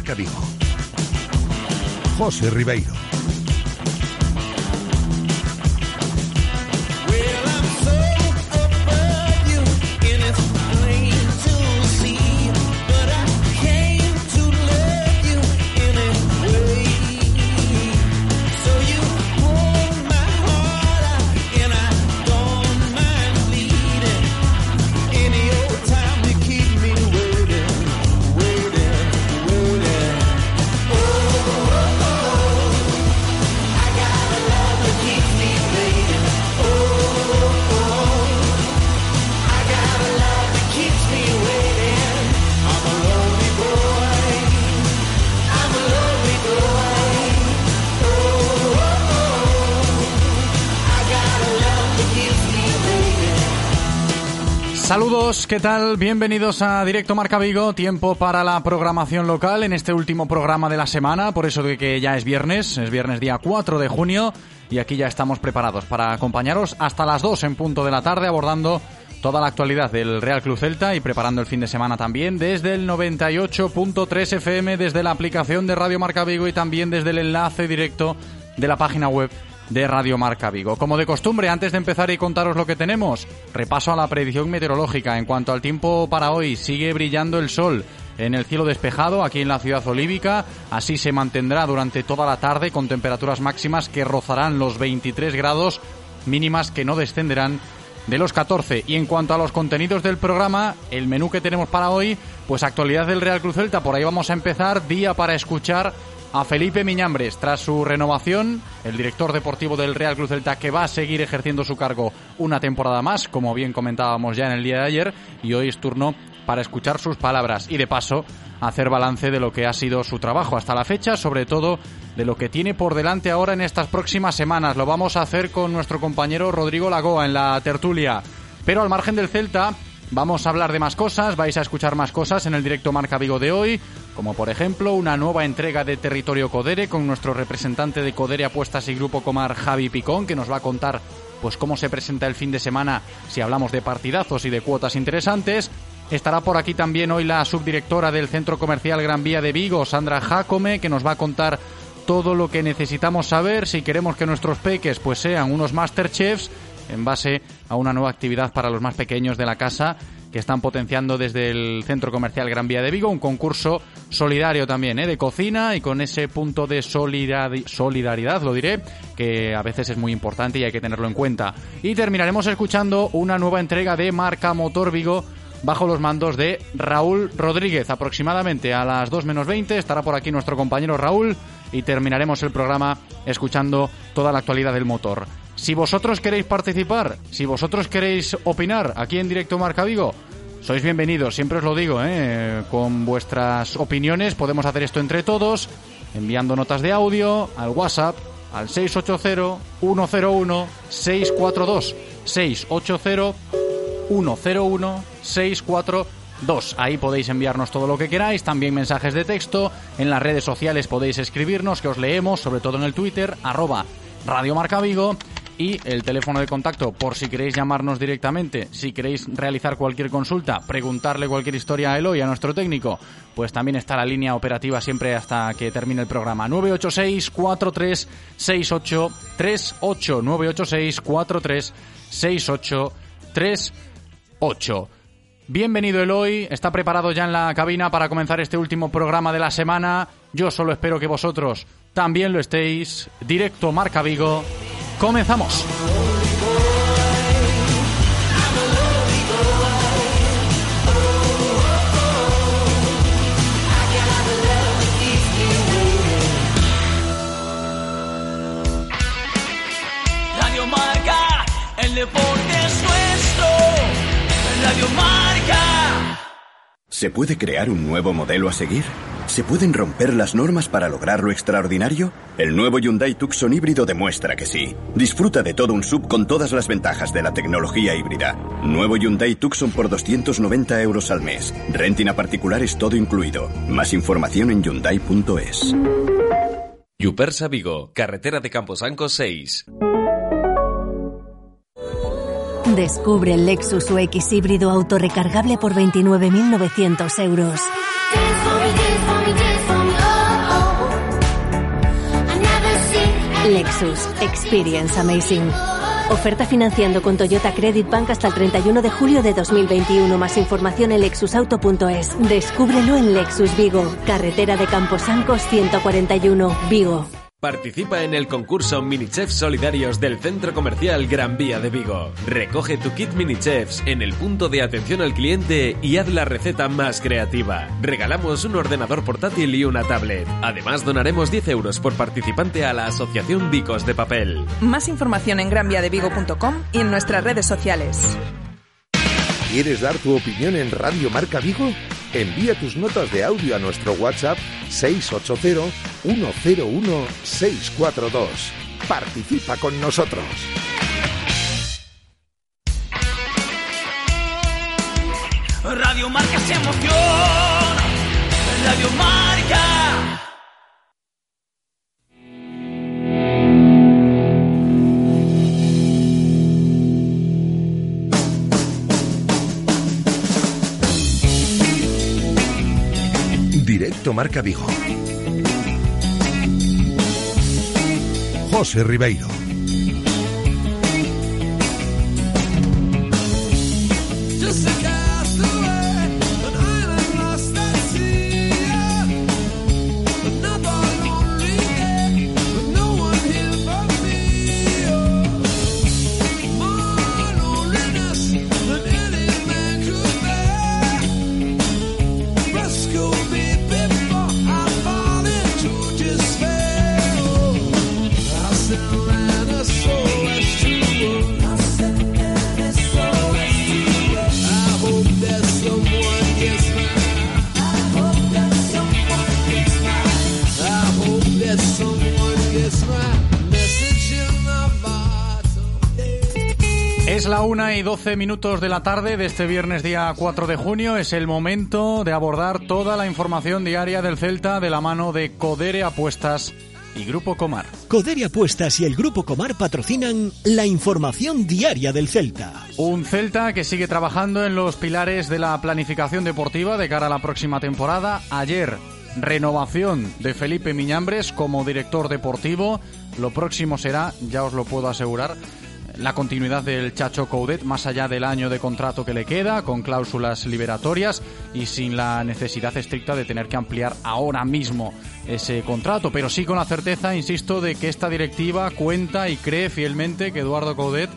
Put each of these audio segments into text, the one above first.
Marca Vigo. José Ribeiro. Saludos, ¿qué tal? Bienvenidos a Directo Marca Vigo, tiempo para la programación local en este último programa de la semana, por eso de que ya es viernes, es viernes día 4 de junio y aquí ya estamos preparados para acompañaros hasta las 2 en punto de la tarde abordando toda la actualidad del Real Club Celta y preparando el fin de semana también desde el 98.3 FM, desde la aplicación de Radio Marca Vigo y también desde el enlace directo de la página web de Radio Marca Vigo. Como de costumbre, antes de empezar y contaros lo que tenemos, repaso a la predicción meteorológica. En cuanto al tiempo para hoy, sigue brillando el sol en el cielo despejado aquí en la ciudad olívica. Así se mantendrá durante toda la tarde con temperaturas máximas que rozarán los 23 grados, mínimas que no descenderán de los 14. Y en cuanto a los contenidos del programa, el menú que tenemos para hoy, pues actualidad del Real Cruz Celta. Por ahí vamos a empezar, día para escuchar a Felipe Miñambres tras su renovación, el director deportivo del Real Cruz Celta que va a seguir ejerciendo su cargo una temporada más, como bien comentábamos ya en el día de ayer, y hoy es turno para escuchar sus palabras y de paso hacer balance de lo que ha sido su trabajo hasta la fecha, sobre todo de lo que tiene por delante ahora en estas próximas semanas. Lo vamos a hacer con nuestro compañero Rodrigo Lagoa en la tertulia. Pero al margen del Celta, Vamos a hablar de más cosas, vais a escuchar más cosas en el directo Marca Vigo de hoy, como por ejemplo una nueva entrega de Territorio Codere con nuestro representante de Codere Apuestas y Grupo Comar Javi Picón, que nos va a contar pues cómo se presenta el fin de semana si hablamos de partidazos y de cuotas interesantes. Estará por aquí también hoy la subdirectora del Centro Comercial Gran Vía de Vigo, Sandra Jacome, que nos va a contar todo lo que necesitamos saber si queremos que nuestros peques pues sean unos masterchefs en base a una nueva actividad para los más pequeños de la casa que están potenciando desde el Centro Comercial Gran Vía de Vigo, un concurso solidario también, ¿eh? de cocina y con ese punto de solidaridad, lo diré, que a veces es muy importante y hay que tenerlo en cuenta. Y terminaremos escuchando una nueva entrega de Marca Motor Vigo bajo los mandos de Raúl Rodríguez. Aproximadamente a las 2 menos 20 estará por aquí nuestro compañero Raúl y terminaremos el programa escuchando toda la actualidad del motor. Si vosotros queréis participar, si vosotros queréis opinar aquí en Directo Marca Vigo, sois bienvenidos, siempre os lo digo, ¿eh? con vuestras opiniones podemos hacer esto entre todos, enviando notas de audio al WhatsApp al 680-101-642. 680-101-642. Ahí podéis enviarnos todo lo que queráis, también mensajes de texto. En las redes sociales podéis escribirnos, que os leemos, sobre todo en el Twitter, arroba Radio Marca Vigo y el teléfono de contacto por si queréis llamarnos directamente, si queréis realizar cualquier consulta, preguntarle cualquier historia a Eloy, a nuestro técnico, pues también está la línea operativa siempre hasta que termine el programa. 986 4368 38 986 4368 38 Bienvenido Eloy, está preparado ya en la cabina para comenzar este último programa de la semana. Yo solo espero que vosotros también lo estéis. Directo Marca Vigo. Comenzamos. Radio Marca, el deporte es nuestro. Radio Marca. ¿Se puede crear un nuevo modelo a seguir? ¿Se pueden romper las normas para lograr lo extraordinario? El nuevo Hyundai Tucson híbrido demuestra que sí. Disfruta de todo un sub con todas las ventajas de la tecnología híbrida. Nuevo Hyundai Tucson por 290 euros al mes. Renting a particulares todo incluido. Más información en hyundai.es. Yupersa Vigo, carretera de Camposanco 6. Descubre el Lexus UX híbrido autorrecargable por 29.900 euros. Lexus Experience Amazing. Oferta financiando con Toyota Credit Bank hasta el 31 de julio de 2021. Más información en lexusauto.es. Descúbrelo en Lexus Vigo, carretera de Camposancos 141, Vigo. Participa en el concurso Mini Chefs Solidarios del Centro Comercial Gran Vía de Vigo. Recoge tu kit Mini Chefs en el punto de atención al cliente y haz la receta más creativa. Regalamos un ordenador portátil y una tablet. Además, donaremos 10 euros por participante a la Asociación Vicos de Papel. Más información en granviadevigo.com y en nuestras redes sociales. ¿Quieres dar tu opinión en Radio Marca Vigo? Envía tus notas de audio a nuestro WhatsApp 680-101-642. Participa con nosotros. Radio Marca se emociona. Radio Marca. Directo Marca. José Ribeiro. Una y 12 minutos de la tarde de este viernes día 4 de junio. Es el momento de abordar toda la información diaria del Celta de la mano de Codere Apuestas y Grupo Comar. Codere Apuestas y el Grupo Comar patrocinan la información diaria del Celta. Un Celta que sigue trabajando en los pilares de la planificación deportiva de cara a la próxima temporada. Ayer, renovación de Felipe Miñambres como director deportivo. Lo próximo será, ya os lo puedo asegurar, la continuidad del Chacho Coudet más allá del año de contrato que le queda, con cláusulas liberatorias y sin la necesidad estricta de tener que ampliar ahora mismo ese contrato, pero sí con la certeza, insisto, de que esta directiva cuenta y cree fielmente que Eduardo Coudet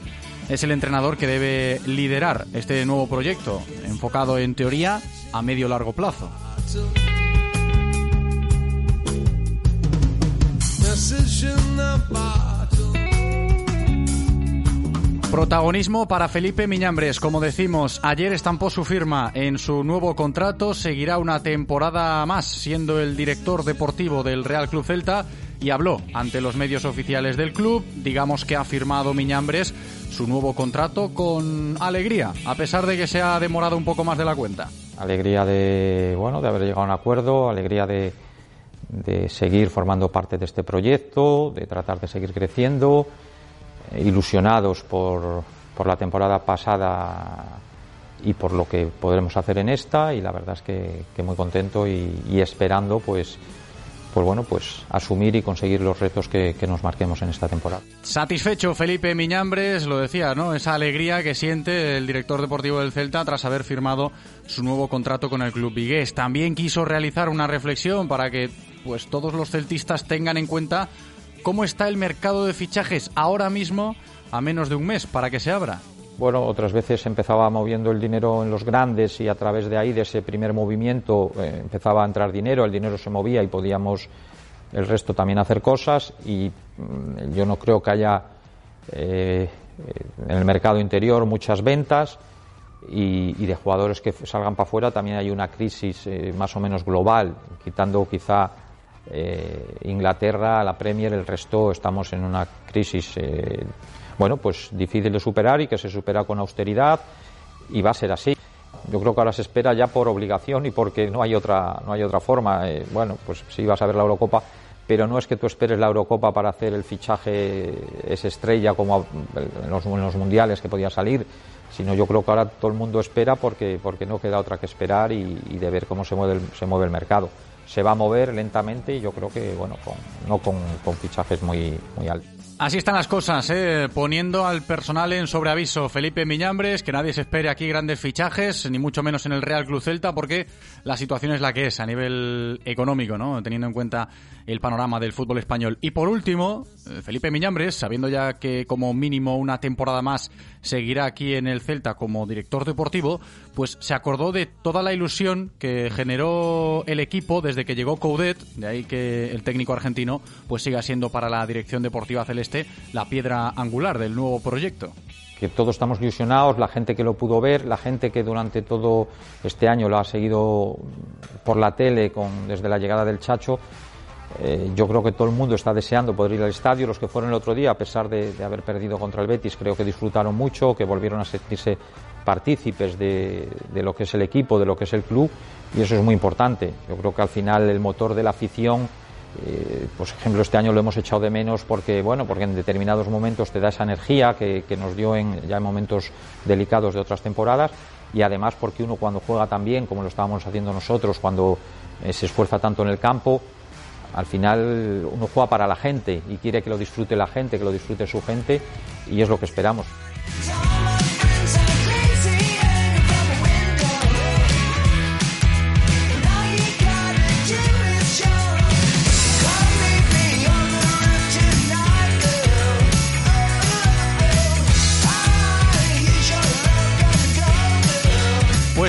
es el entrenador que debe liderar este nuevo proyecto, enfocado en teoría a medio largo plazo. Protagonismo para Felipe Miñambres. Como decimos, ayer estampó su firma en su nuevo contrato. Seguirá una temporada más siendo el director deportivo del Real Club Celta y habló ante los medios oficiales del club. Digamos que ha firmado Miñambres su nuevo contrato con alegría, a pesar de que se ha demorado un poco más de la cuenta. Alegría de, bueno, de haber llegado a un acuerdo, alegría de, de seguir formando parte de este proyecto, de tratar de seguir creciendo ilusionados por, por la temporada pasada y por lo que podremos hacer en esta y la verdad es que, muy contento y, y, esperando pues pues bueno pues asumir y conseguir los retos que, que, nos marquemos en esta temporada. Satisfecho Felipe Miñambres, lo decía, ¿no? Esa alegría que siente el director deportivo del Celta tras haber firmado su nuevo contrato con el club vigués. También quiso realizar una reflexión para que pues todos los celtistas tengan en cuenta ¿Cómo está el mercado de fichajes ahora mismo a menos de un mes para que se abra? Bueno, otras veces empezaba moviendo el dinero en los grandes y a través de ahí, de ese primer movimiento, eh, empezaba a entrar dinero, el dinero se movía y podíamos el resto también hacer cosas y mm, yo no creo que haya eh, en el mercado interior muchas ventas, y, de jugadores que salgan para afuera también hay una crisis eh, más o menos global, quitando quizá eh, Inglaterra, la Premier, el resto estamos en una crisis eh, bueno pues difícil de superar y que se supera con austeridad y va a ser así. Yo creo que ahora se espera ya por obligación y porque no hay otra no hay otra forma. bueno, pues sí vas a ver la Eurocopa, pero no es que tú esperes la Eurocopa para hacer el fichaje esa estrella como en los, en los mundiales que podía salir sino yo creo que ahora todo el mundo espera porque, porque no queda otra que esperar y, de ver cómo se mueve, el, se mueve el mercado. Se va a mover lentamente y yo creo que, bueno, con, no con, fichajes muy, muy altos. Así están las cosas, ¿eh? poniendo al personal en sobreaviso. Felipe Miñambres, que nadie se espere aquí grandes fichajes, ni mucho menos en el Real Club Celta, porque la situación es la que es a nivel económico, ¿no? teniendo en cuenta el panorama del fútbol español. Y por último, eh, Felipe Miñambres, sabiendo ya que como mínimo una temporada más seguirá aquí en el Celta como director deportivo, pues se acordó de toda la ilusión que generó el equipo desde que llegó Coudet, de ahí que el técnico argentino pues siga siendo para la dirección deportiva celeste la piedra angular del nuevo proyecto que todos estamos ilusionados, la gente que lo pudo ver, la gente que durante todo este año lo ha seguido por la tele con, desde la llegada del Chacho. Eh, yo creo que todo el mundo está deseando poder ir al estadio. Los que fueron el otro día, a pesar de, haber perdido contra el Betis, creo que disfrutaron mucho, que volvieron a sentirse partícipes de, lo que es el equipo, de lo que es el club, y eso es muy importante. Yo creo que al final el motor de la afición eh, por ejemplo, este año lo hemos echado de menos porque, bueno, porque en determinados momentos te da esa energía que, nos dio en, ya en momentos delicados de otras temporadas y además porque uno cuando juega tan bien como lo estábamos haciendo nosotros, cuando eh, se esfuerza tanto en el campo, al final uno juega para la gente y quiere que lo disfrute la gente, que lo disfrute su gente y es lo que esperamos.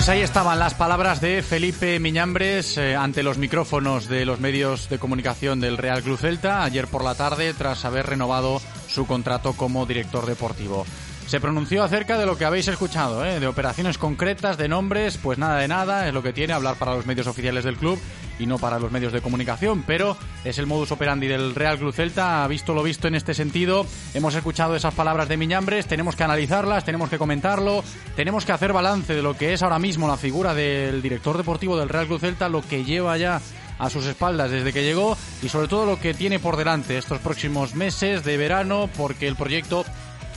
Pues ahí estaban las palabras de Felipe Miñambres eh, ante los micrófonos de los medios de comunicación del Real Club Celta ayer por la tarde tras haber renovado su contrato como director deportivo. Se pronunció acerca de lo que habéis escuchado, ¿eh? de operaciones concretas, de nombres, pues nada de nada, es lo que tiene hablar para los medios oficiales del club y no para los medios de comunicación, pero es el modus operandi del Real Club Celta, ha visto lo visto en este sentido, hemos escuchado esas palabras de Miñambres, tenemos que analizarlas, tenemos que comentarlo, tenemos que hacer balance de lo que es ahora mismo la figura del director deportivo del Real Club Celta, lo que lleva ya a sus espaldas desde que llegó y sobre todo lo que tiene por delante estos próximos meses de verano porque el proyecto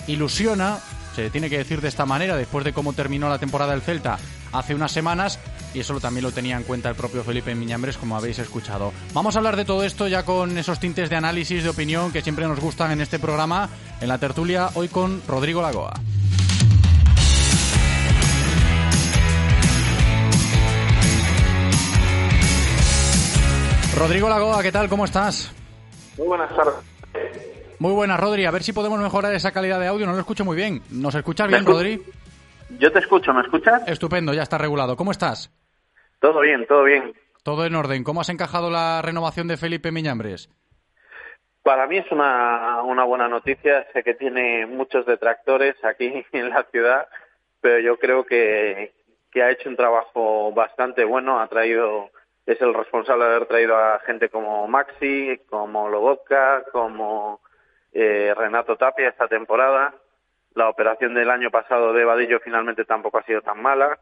ilusiona, se tiene que decir de esta manera, después de cómo terminó la temporada del Celta hace unas semanas y eso también lo tenía en cuenta el propio Felipe Miñambres, como habéis escuchado. Vamos a hablar de todo esto ya con esos tintes de análisis, de opinión que siempre nos gustan en este programa, en la tertulia, hoy con Rodrigo Lagoa. Rodrigo Lagoa, ¿qué tal? ¿Cómo estás? Muy buenas tardes. Muy buenas, Rodri. A ver si podemos mejorar esa calidad de audio. No lo escucho muy bien. ¿Nos escuchas bien, Rodri? Yo te escucho, ¿me escuchas? Estupendo, ya está regulado. ¿Cómo estás? Todo bien, todo bien. Todo en orden. ¿Cómo has encajado la renovación de Felipe Miñambres? Para mí es una, una buena noticia. Sé que tiene muchos detractores aquí en la ciudad, pero yo creo que, que ha hecho un trabajo bastante bueno. Ha traído, es el responsable de haber traído a gente como Maxi, como Lobotka, como Renato Tapia esta temporada la operación del año pasado de Vadillo finalmente tampoco ha sido tan mala.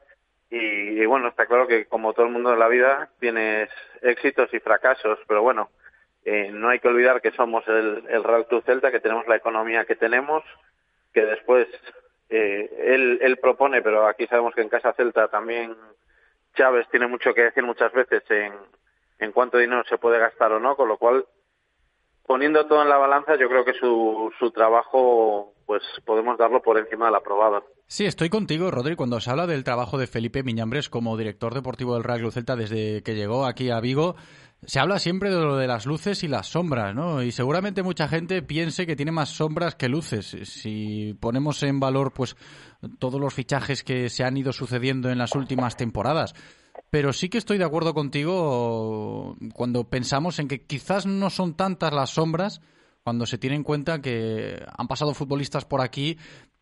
Y, bueno, está claro que como todo el mundo en la vida tienes éxitos y fracasos, pero bueno, eh, no hay que olvidar que somos el, Real Club Celta, que tenemos la economía que tenemos, que después eh, él, él propone, pero aquí sabemos que en Casa Celta también Chávez tiene mucho que decir muchas veces en, en cuánto dinero se puede gastar o no, con lo cual poniendo todo en la balanza, yo creo que su, su trabajo, pues podemos darlo por encima del aprobado. Sí, estoy contigo, Rodri, cuando se habla del trabajo de Felipe Miñambres como director deportivo del Real Club Celta desde que llegó aquí a Vigo. Se habla siempre de lo de las luces y las sombras, ¿no? Y seguramente mucha gente piense que tiene más sombras que luces. Si ponemos en valor, pues, todos los fichajes que se han ido sucediendo en las últimas temporadas pero sí que estoy de acuerdo contigo cuando pensamos en que quizás no son tantas las sombras cuando se tiene en cuenta que han pasado futbolistas por aquí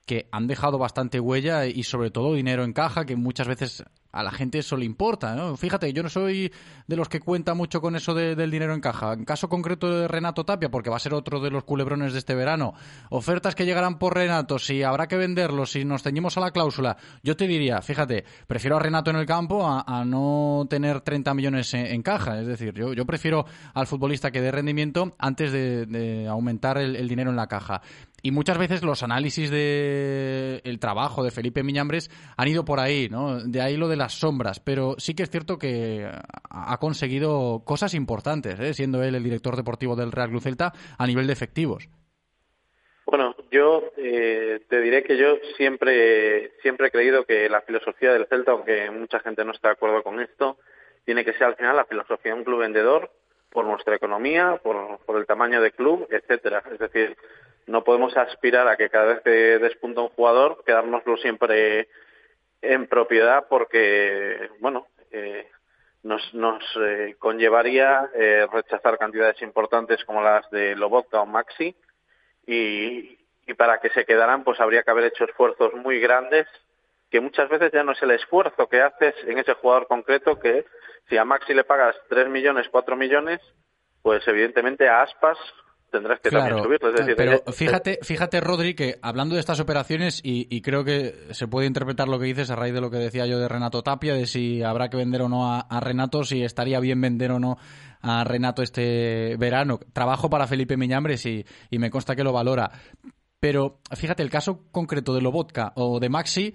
que han dejado bastante huella y sobre todo dinero en caja, que muchas veces a la gente eso le importa. ¿no? Fíjate, yo no soy de los que cuenta mucho con eso del dinero en caja. En caso concreto de Renato Tapia, porque va a ser otro de los culebrones de este verano, ofertas que llegarán por Renato, si habrá que venderlos, si nos ceñimos a la cláusula, yo te diría, fíjate, prefiero a Renato en el campo a, no tener 30 millones en, caja. Es decir, yo, prefiero al futbolista que dé rendimiento antes de, aumentar el dinero en la caja. Y muchas veces los análisis del el trabajo de Felipe Miñambres han ido por ahí, ¿no? De ahí lo de sombras. Pero sí que es cierto que ha conseguido cosas importantes, ¿eh? siendo él el director deportivo del Real Cruz Celta a nivel de efectivos. Bueno, yo eh, te diré que yo siempre, siempre he creído que la filosofía del Celta, aunque mucha gente no está de acuerdo con esto, tiene que ser al final la filosofía de un club vendedor por nuestra economía, por, por el tamaño de club, etcétera. Es decir, no podemos aspirar a que cada vez que despunta un jugador, quedárnoslo siempre en propiedad porque, bueno, eh, nos, nos eh, conllevaría eh, rechazar cantidades importantes como las de Lobotka o Maxi y, y para que se quedaran pues habría que haber hecho esfuerzos muy grandes que muchas veces ya no es el esfuerzo que haces en ese jugador concreto que si a Maxi le pagas 3 millones, 4 millones, pues evidentemente a Aspas tendrás que también subirlo. pero eh, fíjate, fíjate, Rodri, que hablando de estas operaciones, y, creo que se puede interpretar lo que dices a raíz de lo que decía yo de Renato Tapia, de si habrá que vender o no a, Renato, si estaría bien vender o no a Renato este verano. Trabajo para Felipe Miñambres y, y me consta que lo valora. Pero fíjate, el caso concreto de Lobotka o de Maxi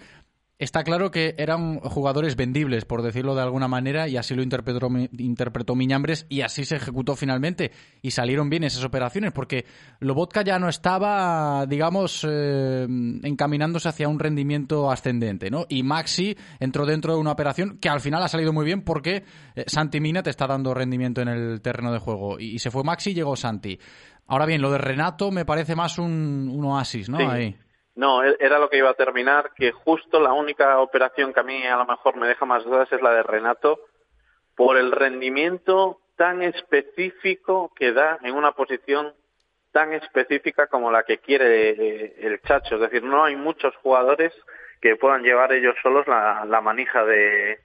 Está claro que eran jugadores vendibles, por decirlo de alguna manera, y así lo interpretó, interpretó Miñambres y así se ejecutó finalmente. Y salieron bien esas operaciones, porque Lobotka ya no estaba, digamos, eh, encaminándose hacia un rendimiento ascendente, ¿no? Y Maxi entró dentro de una operación que al final ha salido muy bien porque eh, Santi Mina te está dando rendimiento en el terreno de juego. Y, se fue Maxi y llegó Santi. Ahora bien, lo de Renato me parece más un, oasis, ¿no? Ahí. No, e-, era lo que iba a terminar, que justo la única operación que a mí a lo mejor me deja más dudas es la de Renato, por el rendimiento tan específico que da en una posición tan específica como la que quiere eh, el Chacho. Es decir, no hay muchos jugadores que puedan llevar ellos solos la, manija de,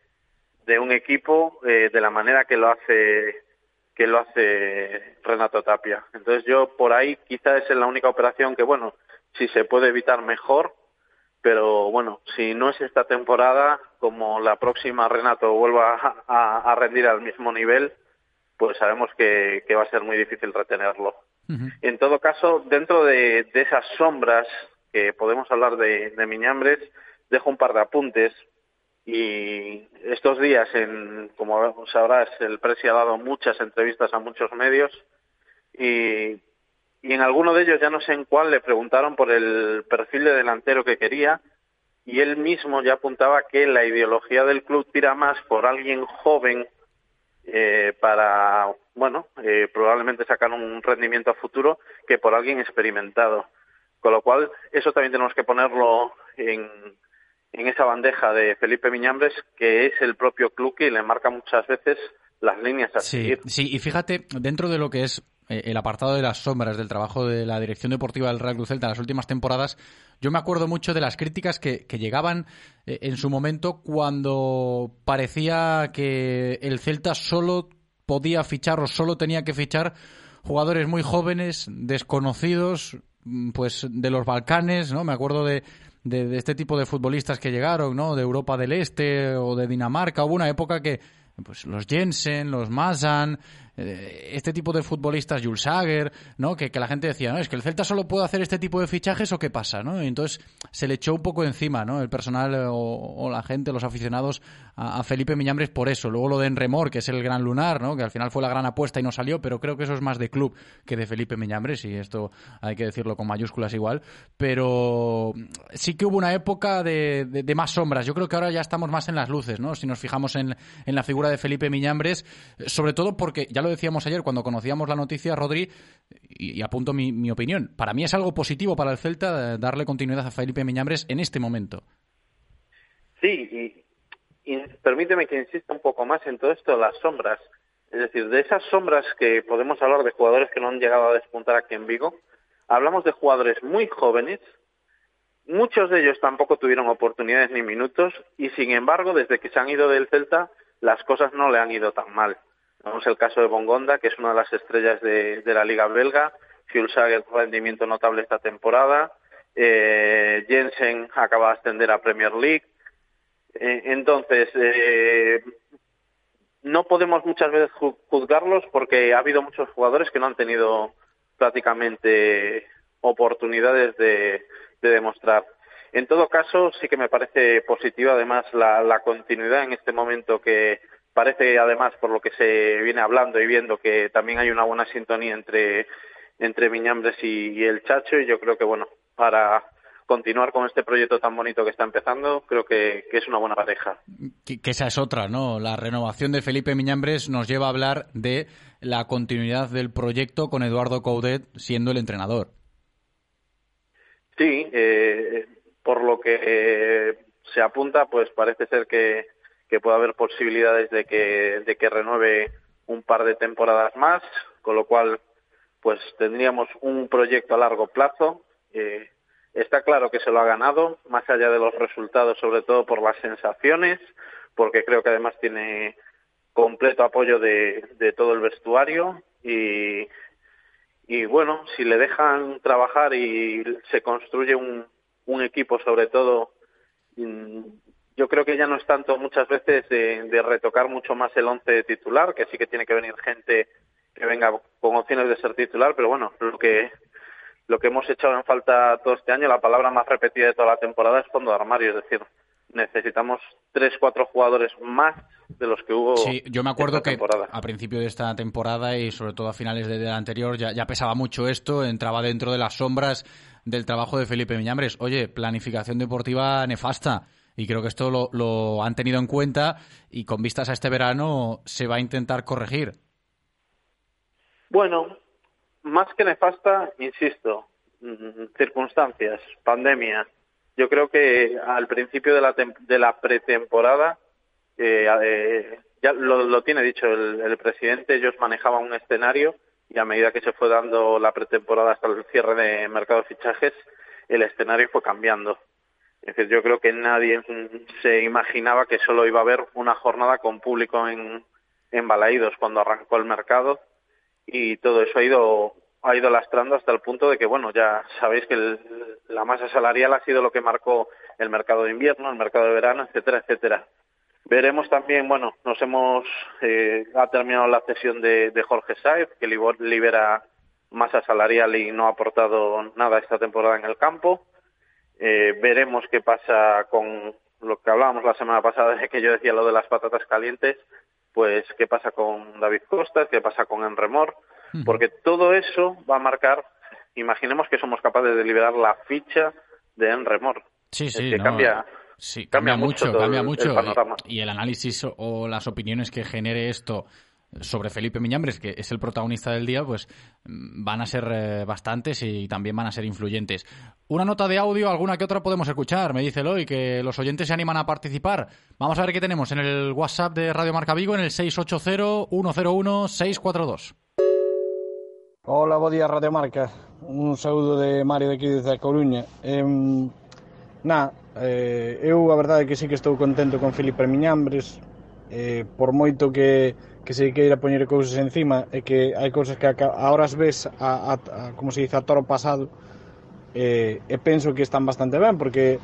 de un equipo eh, de la manera que lo hace que lo hace Renato Tapia. Entonces yo por ahí quizás es la única operación que bueno si se puede evitar mejor, pero bueno, si no es esta temporada, como la próxima Renato vuelva a, rendir al mismo nivel, pues sabemos que, va a ser muy difícil retenerlo. En todo caso, dentro de, esas sombras que podemos hablar de, de Miñambres, dejo un par de apuntes. Y estos días, en, como sabrás, el Presi ha dado muchas entrevistas a muchos medios y y en alguno de ellos, ya no sé en cuál, le preguntaron por el perfil de delantero que quería y él mismo ya apuntaba que la ideología del club tira más por alguien joven eh, para, bueno, eh, probablemente sacar un rendimiento a futuro que por alguien experimentado. Con lo cual, eso también tenemos que ponerlo en, en esa bandeja de Felipe Miñambres, que es el propio club que le marca muchas veces las líneas a seguir. Sí, y fíjate, dentro de lo que es el apartado de las sombras del trabajo de la dirección deportiva del Real Cruz Celta en las últimas temporadas, yo me acuerdo mucho de las críticas que, llegaban eh, en su momento cuando parecía que el Celta solo podía fichar o solo tenía que fichar jugadores muy jóvenes, desconocidos, mm, pues de los Balcanes, ¿no? Me acuerdo de, de, este tipo de futbolistas que llegaron, ¿no? De Europa del Este o de Dinamarca. Hubo una época que pues los Jensen, los Mazan, eh, este tipo de futbolistas, Jules Sager, ¿no? Que, la gente decía, no, es que el Celta solo puede hacer este tipo de fichajes o qué pasa, ¿no? Y entonces se le echó un poco encima, ¿no? El personal eh, o, la gente, los aficionados a, Felipe Miñambres por eso. Luego lo de Enremor, que es el gran lunar, ¿no? Que al final fue la gran apuesta y no salió, pero creo que eso es más de club que de Felipe Miñambres y esto hay que decirlo con mayúsculas igual. Pero sí que hubo una época de, de, más sombras. Yo creo que ahora ya estamos más en las luces, ¿no? Si nos fijamos en, en la figura de Felipe Miñambres, sobre todo porque ya lo decíamos ayer cuando conocíamos la noticia, Rodri, y, apunto mi, opinión. Para mí es algo positivo para el Celta darle continuidad a Felipe Miñambres en este momento. Sí, y, permíteme que insista un poco más en todo esto las sombras. Es decir, de esas sombras que podemos hablar de jugadores que no han llegado a despuntar aquí en Vigo, hablamos de jugadores muy jóvenes muchos de ellos tampoco tuvieron oportunidades ni minutos y sin embargo desde que se han ido del Celta las cosas no le han ido tan mal. Tenemos el caso de Bongonda, que es una de las estrellas de, la liga belga, el rendimiento notable esta temporada, eh, Jensen acaba de ascender a Premier League, eh, entonces, eh, no podemos muchas veces juzgarlos porque ha habido muchos jugadores que no han tenido prácticamente oportunidades de, demostrar. En todo caso, sí que me parece positiva además la, continuidad en este momento que parece además por lo que se viene hablando y viendo que también hay una buena sintonía entre entre Miñambres y el Chacho y yo creo que bueno para continuar con este proyecto tan bonito que está empezando, creo que, es una buena pareja. Que, esa es otra, ¿no? La renovación de Felipe Miñambres nos lleva a hablar de la continuidad del proyecto con Eduardo Coudet siendo el entrenador. Sí, eh, por lo que eh, se apunta, pues parece ser que, que puede haber posibilidades de que, de que renueve un par de temporadas más, con lo cual pues tendríamos un proyecto a largo plazo. Eh, Está claro que se lo ha ganado, más allá de los resultados, sobre todo por las sensaciones, porque creo que además tiene completo apoyo de, todo el vestuario y, y bueno, si le dejan trabajar y se construye un, un equipo sobre todo, yo creo que ya no es tanto muchas veces de, de retocar mucho más el once titular, que sí que tiene que venir gente que venga con opciones de ser titular, pero bueno, lo que lo que hemos echado en falta todo este año, la palabra más repetida de toda la temporada es fondo de armario, es decir, necesitamos tres, cuatro jugadores más de los que hubo. Sí, yo me acuerdo que a principio de esta temporada y sobre todo a finales de la anterior ya, ya, pesaba mucho esto, entraba dentro de las sombras del trabajo de Felipe Miñambres. Oye, planificación deportiva nefasta. Y creo que esto lo, han tenido en cuenta y con vistas a este verano se va a intentar corregir. Bueno, más que nefasta, insisto, mm, circunstancias, pandemia. Yo creo que al principio de la, de la pretemporada, eh, eh, ya lo, tiene dicho el, presidente, ellos manejaban un escenario y a medida que se fue dando la pretemporada hasta el cierre de mercado de fichajes, el escenario fue cambiando. Es decir, yo creo que nadie se imaginaba que solo iba a haber una jornada con público en, en Balaídos cuando arrancó el mercado y todo eso ha ido ha ido lastrando hasta el punto de que bueno ya sabéis que la masa salarial ha sido lo que marcó el mercado de invierno el mercado de verano etcétera etcétera. Veremos también bueno nos hemos eh, ha terminado la cesión de, Jorge Saez que libera masa salarial y no ha aportado nada esta temporada en el campo eh, veremos qué pasa con lo que hablábamos la semana pasada de que yo decía lo de las patatas calientes pues qué pasa con David Costas, qué pasa con Enremor, porque todo eso va a marcar, imaginemos que somos capaces de liberar la ficha de Enremor. Sí, sí, que cambia, sí, cambia, mucho, cambia mucho. y el análisis o las opiniones que genere esto sobre Felipe Miñambres, que es el protagonista del día, pues mm, van a ser eh, bastantes y también van a ser influyentes. Una nota de audio, alguna que otra podemos escuchar, me dice Eloy, que los oyentes se animan a participar. Vamos a ver qué tenemos en el WhatsApp de Radio Marca Vigo, en el 680-101-642. Hola, buen día Radio Marca. Un saludo de Mario de aquí desde Coruña. Eh, na, eh, eu a verdade que sí que estou contento con Felipe Miñambres, eh, por moito que que se queira poñer cousas encima e que hai cousas que agora as ves a, a, a como se dice, a toro pasado eh, e penso que están bastante ben porque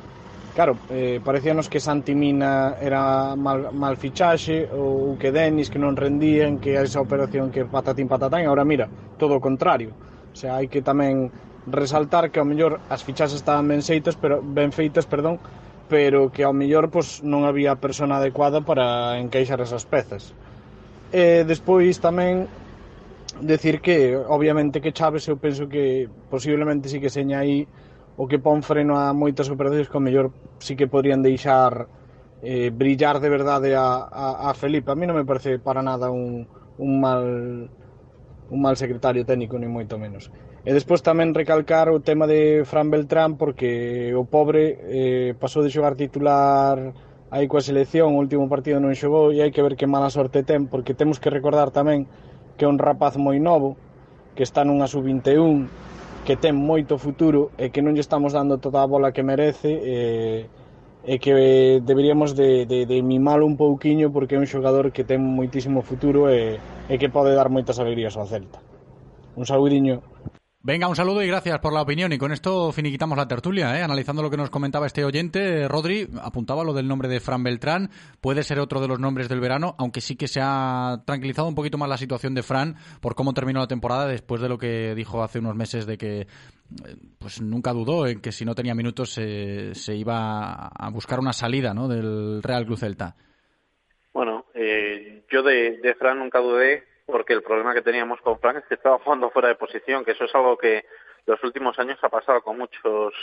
Claro, eh, parecíanos que Santi Mina era mal, mal fichaxe ou que Denis que non rendían que esa operación que patatín patatán agora mira, todo o contrario O sea, hai que tamén resaltar que ao mellor as fichaxes estaban ben feitas, pero ben feitas, perdón, pero que ao mellor pois, non había persona adecuada para encaixar esas pezas. E despois tamén decir que obviamente que Chaves eu penso que posiblemente si sí que seña aí o que pon freno a moitas operacións que o mellor si sí que podrían deixar eh, brillar de verdade a, a, a Felipe. A mí non me parece para nada un, un mal un mal secretario técnico, ni moito menos. E despois tamén recalcar o tema de Fran Beltrán, porque o pobre eh, pasou de xogar titular aí coa selección, o último partido non xogou e hai que ver que mala sorte ten, porque temos que recordar tamén que é un rapaz moi novo, que está nunha sub-21, que ten moito futuro e que non lle estamos dando toda a bola que merece e, e que deberíamos de, de, de mimalo un pouquiño porque é un xogador que ten moitísimo futuro e, e que pode dar moitas alegrías ao Celta. Un saludiño. Venga, un saludo y gracias por la opinión. Y con esto finiquitamos la tertulia, ¿eh? analizando lo que nos comentaba este oyente. Rodri apuntaba lo del nombre de Fran Beltrán. Puede ser otro de los nombres del verano, aunque sí que se ha tranquilizado un poquito más la situación de Fran por cómo terminó la temporada después de lo que dijo hace unos meses de que pues nunca dudó en que si no tenía minutos se, se iba a buscar una salida ¿no? del Real Club Celta. Bueno, eh, yo de, de Fran nunca dudé porque el problema que teníamos con Frank es que estaba jugando fuera de posición, que eso es algo que los últimos años ha pasado con muchos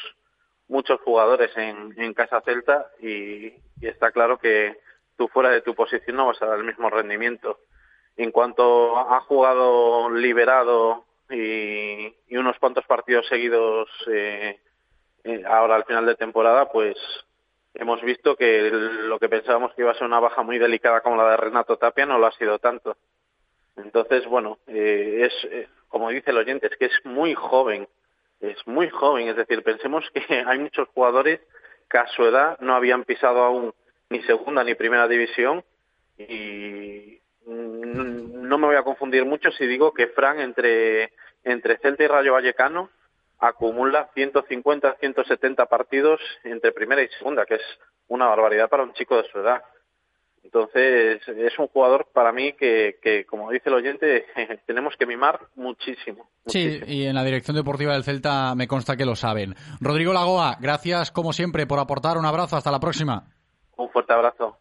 muchos jugadores en, en Casa Celta y, y, está claro que tú fuera de tu posición no vas a dar el mismo rendimiento. En cuanto ha jugado liberado y, y unos cuantos partidos seguidos eh, eh, ahora al final de temporada, pues hemos visto que lo que pensábamos que iba a ser una baja muy delicada como la de Renato Tapia no lo ha sido tanto. Entonces, bueno, eh, es, eh, como dice el oyente, es que es muy joven, es muy joven, es decir, pensemos que hay muchos jugadores que a su edad no habían pisado aún ni segunda ni primera división y no me voy a confundir mucho si digo que Fran entre, entre Celta y Rayo Vallecano acumula 150, 170 partidos entre primera y segunda, que es una barbaridad para un chico de su edad. Entonces, es un jugador para mí que, que, como dice el oyente, tenemos que mimar muchísimo, muchísimo. Sí, y en la dirección deportiva del Celta me consta que lo saben. Rodrigo Lagoa, gracias como siempre por aportar. Un abrazo, hasta la próxima. Un fuerte abrazo.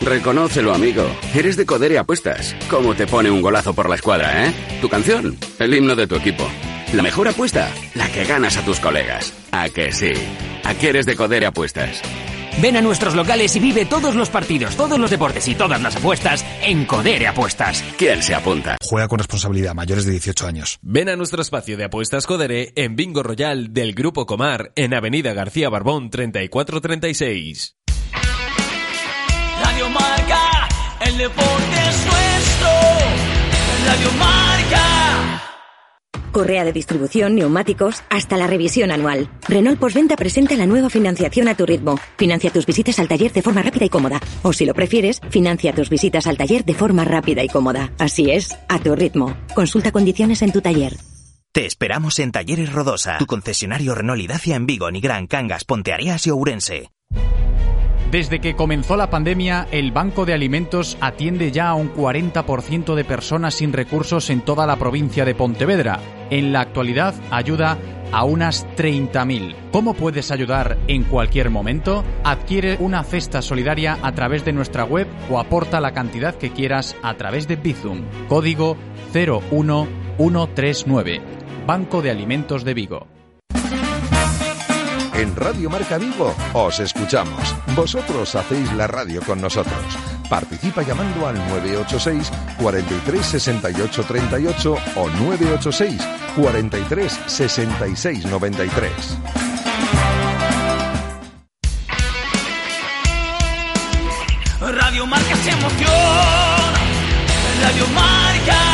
Reconócelo, amigo. Eres de Codere Apuestas. ¿Cómo te pone un golazo por la escuadra, eh? Tu canción, el himno de tu equipo. La mejor apuesta, la que ganas a tus colegas. ¿A que sí? ¿A qué eres de Codere Apuestas? Ven a nuestros locales y vive todos los partidos, todos los deportes y todas las apuestas en Codere Apuestas. ¿Quién se apunta? Juega con responsabilidad, mayores de 18 años. Ven a nuestro espacio de apuestas Codere en Bingo Royal del Grupo Comar en Avenida García Barbón 3436. Radio Marca, el deporte es nuestro. Radio Marca. Correa de distribución, neumáticos, hasta la revisión anual. Renault Postventa presenta la nueva financiación a tu ritmo. Financia tus visitas al taller de forma rápida y cómoda. O si lo prefieres, financia tus visitas al taller de forma rápida y cómoda. Así es, a tu ritmo. Consulta condiciones en tu taller. Te esperamos en Talleres Rodosa, tu concesionario Renault y Dacia en Vigo, Nigrán, Cangas, Ponteareas y Ourense. Desde que comenzó la pandemia, el Banco de Alimentos atiende ya a un 40% de personas sin recursos en toda la provincia de Pontevedra. En la actualidad ayuda a unas 30.000. ¿Cómo puedes ayudar en cualquier momento? Adquiere una cesta solidaria a través de nuestra web o aporta la cantidad que quieras a través de Bizum. Código 01139. Banco de Alimentos de Vigo. En Radio Marca Vigo os escuchamos. Vosotros hacéis la radio con nosotros. Participa llamando al 986 43 68 38 o 986 43 66 93. Radio Marca se emociona. Radio Marca.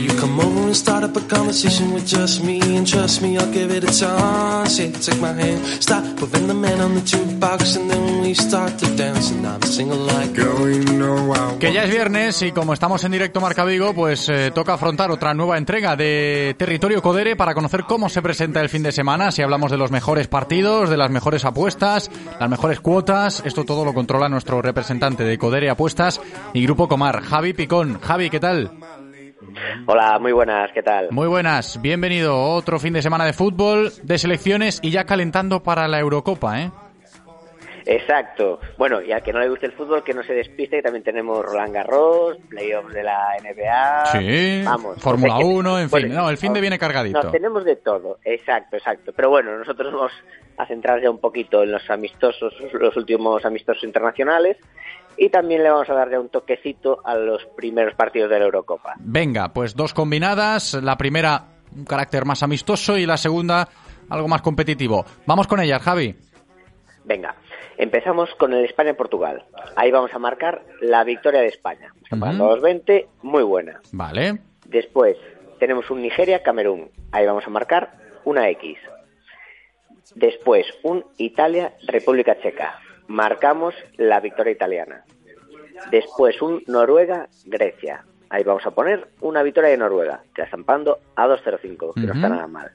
You come over and start up a conversation with just me, and trust me, I'll give it a chance. Yeah, take my hand, stop, moving the man on the jukebox, and then we start to dance, and I'm singing like, girl, you know I Que ya es viernes y como estamos en directo Marca Vigo, pues eh, toca afrontar otra nueva entrega de Territorio Codere para conocer cómo se presenta el fin de semana, si hablamos de los mejores partidos, de las mejores apuestas, las mejores cuotas, esto todo lo controla nuestro representante de Codere Apuestas y Grupo Comar, Javi Picón. Javi, ¿qué tal? Hola, muy buenas, ¿qué tal? Muy buenas, bienvenido. Otro fin de semana de fútbol, de selecciones y ya calentando para la Eurocopa, ¿eh? Exacto. Bueno, y al que no le guste el fútbol, que no se despiste, que también tenemos Roland Garros, playoffs de la NBA. Sí, vamos. Fórmula que- 1, en fin. bueno, No, el fin de viene cargadito. No, tenemos de todo, exacto, exacto. Pero bueno, nosotros vamos a centrar ya un poquito en los amistosos, los últimos amistosos internacionales, y también le vamos a dar ya un toquecito a los primeros partidos de la Eurocopa. Venga, pues dos combinadas. La primera, un carácter más amistoso y la segunda, algo más competitivo. Vamos con ellas, Javi. Venga, empezamos con el España-Portugal. Ahí vamos a marcar la victoria de España. Estamos Ujú. pagando 2.20, muy buena. Vale. Después tenemos un Nigeria-Camerún. Ahí vamos a marcar una X. Después un Italia-República Checa. Marcamos la victoria italiana. Después un Noruega-Grecia. Ahí vamos a poner una victoria de Noruega, que la están pagando a 2.05, que no está nada mal.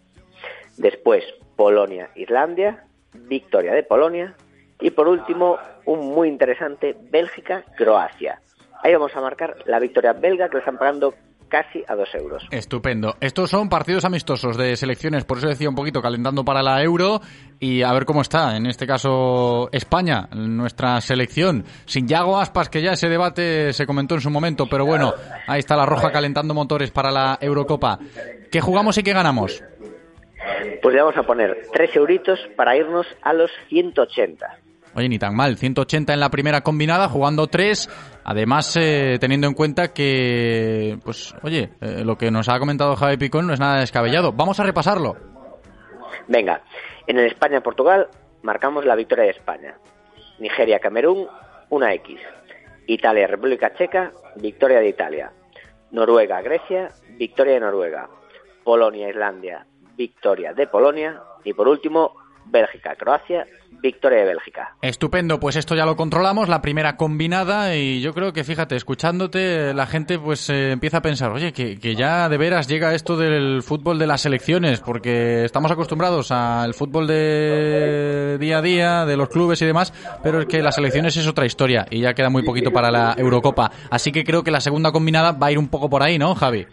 Después Polonia-Islandia, victoria de Polonia. Y por último, un muy interesante Bélgica-Croacia. Ahí vamos a marcar la victoria belga, que la están pagando casi a 2 euros. Estupendo. Estos son partidos amistosos de selecciones, por eso decía un poquito calentando para la Euro y a ver cómo está, en este caso España, nuestra selección. Sin Yago Aspas, que ya ese debate se comentó en su momento, pero bueno, ahí está la Roja calentando motores para la Eurocopa. ¿Qué jugamos y qué ganamos? Pues le vamos a poner 3 euritos para irnos a los 180. Oye, ni tan mal, 180 en la primera combinada, jugando tres. Además, eh, teniendo en cuenta que, pues, oye, eh, lo que nos ha comentado Javi Picón no es nada descabellado. Vamos a repasarlo. Venga, en el España-Portugal marcamos la victoria de España. Nigeria-Camerún, una X. Italia-República Checa, victoria de Italia. Noruega-Grecia, victoria de Noruega. Polonia-Islandia, victoria de Polonia. Y por último, Bélgica-Croacia, victoria de Bélgica. Estupendo, pues esto ya lo controlamos, la primera combinada y yo creo que, fíjate, escuchándote, la gente pues eh, empieza a pensar, oye, que, que ya de veras llega esto del fútbol de las selecciones, porque estamos acostumbrados al fútbol de día a día, de los clubes y demás, pero es que las selecciones es otra historia y ya queda muy poquito para la Eurocopa. Así que creo que la segunda combinada va a ir un poco por ahí, ¿no, Javi?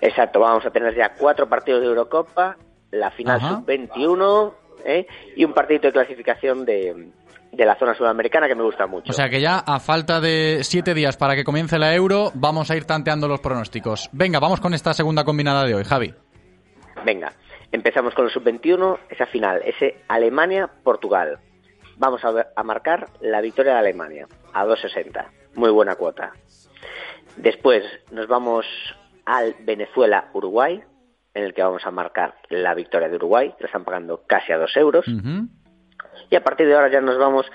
Exacto, vamos a tener ya cuatro partidos de Eurocopa, la final Ajá. sub-21 ¿eh? y un partido de clasificación de, de la zona sudamericana que me gusta mucho. O sea que ya a falta de siete días para que comience la Euro, vamos a ir tanteando los pronósticos. Venga, vamos con esta segunda combinada de hoy, Javi. Venga, empezamos con el sub-21, esa final, ese Alemania-Portugal. Vamos a, ver- a marcar la victoria de Alemania a 2.60, muy buena cuota. Después nos vamos al Venezuela-Uruguay, en el que vamos a marcar la victoria de Uruguay, la están pagando casi a 2 euros. Y a partir de ahora ya nos vamos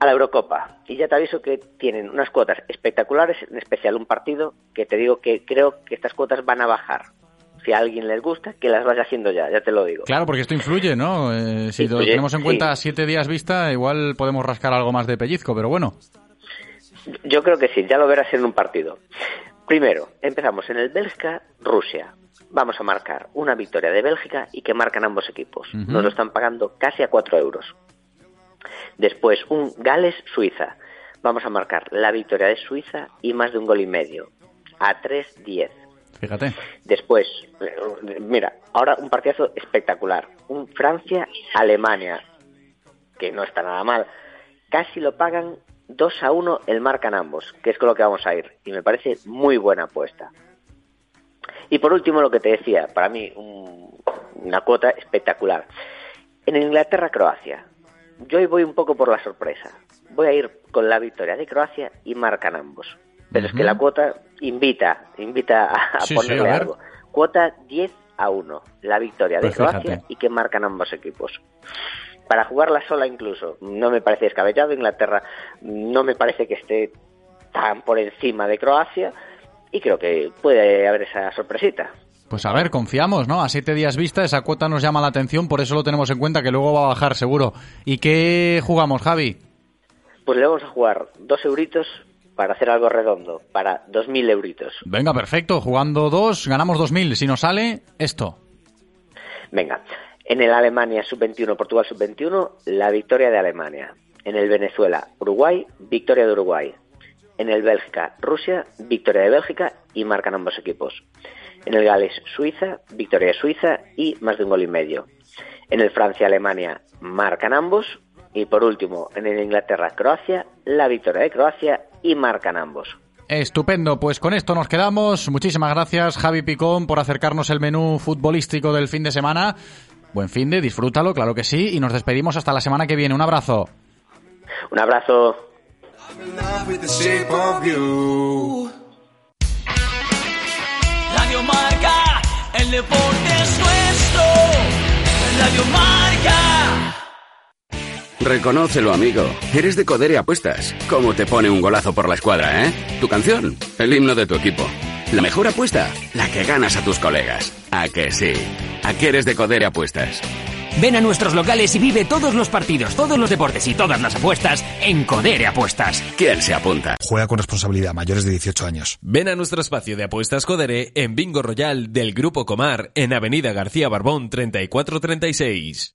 a la Eurocopa. Y ya te aviso que tienen unas cuotas espectaculares, en especial un partido que te digo que creo que estas cuotas van a bajar. Si a alguien les gusta, que las vaya haciendo ya, ya te lo digo. Claro, porque esto influye, ¿no? Eh, si lo tenemos en cuenta sí. siete días vista, igual podemos rascar algo más de pellizco, pero bueno. Yo creo que sí, ya lo verás en un partido. Primero, empezamos en el Bélgica-Rusia. Vamos a marcar una victoria de Bélgica y que marcan ambos equipos. Nos lo están pagando casi a 4 euros. Después, un Gales-Suiza. Vamos a marcar la victoria de Suiza y más de un gol y medio. A 3-10. Fíjate. Después, mira, ahora un partidazo espectacular. Un Francia-Alemania, que no está nada mal. Casi lo pagan 2 a 1 el marcan ambos, que es con lo que vamos a ir. Y me parece muy buena apuesta. Y por último, lo que te decía, para mí un- una cuota espectacular. En Inglaterra-Croacia, yo hoy voy un poco por la sorpresa. Voy a ir con la victoria de Croacia y marcan ambos. Pero es que la cuota invita, invita a, a Sí, sí, ponerle a algo. Cuota 10 a 1, la victoria de Pues Croacia fíjate. y que marcan ambos equipos. Para jugarla sola incluso, no me parece descabellado. Inglaterra no me parece que esté tan por encima de Croacia y creo que puede haber esa sorpresita. Pues a ver, confiamos, ¿no? A siete días vista esa cuota nos llama la atención, por eso lo tenemos en cuenta, que luego va a bajar seguro. ¿Y qué jugamos, Javi? Pues le vamos a jugar dos euritos para hacer algo redondo, para 2.000 euritos. Venga, perfecto, jugando dos, ganamos 2.000. Si nos sale, esto. Venga, en el Alemania sub-21, Portugal sub-21, la victoria de Alemania. En el Venezuela, Uruguay, victoria de Uruguay. En el Bélgica, Rusia, victoria de Bélgica y marcan ambos equipos. En el Gales, Suiza, victoria de Suiza y más de un gol y medio. En el Francia-Alemania, marcan ambos Y por último, en el Inglaterra-Croacia, la victoria de Croacia y marcan ambos. Estupendo, pues con esto nos quedamos. Muchísimas gracias Javi Picón por acercarnos el menú futbolístico del fin de semana. Buen fin de, disfrútalo, claro que sí, y nos despedimos hasta la semana que viene. Un abrazo. Un abrazo. Radio Marca, el deporte es nuestro. Radio Marca. Reconócelo, amigo. Eres de Codere Apuestas. ¿Cómo te pone un golazo por la escuadra, eh? Tu canción, el himno de tu equipo. La mejor apuesta, la que ganas a tus colegas. ¿A que sí? ¿A qué eres de Codere Apuestas? Ven a nuestros locales y vive todos los partidos, todos los deportes y todas las apuestas en Codere Apuestas. ¿Quién se apunta? Juega con responsabilidad, mayores de 18 años. Ven a nuestro espacio de apuestas Codere en Bingo Royal del Grupo Comar en Avenida García Barbón 3436.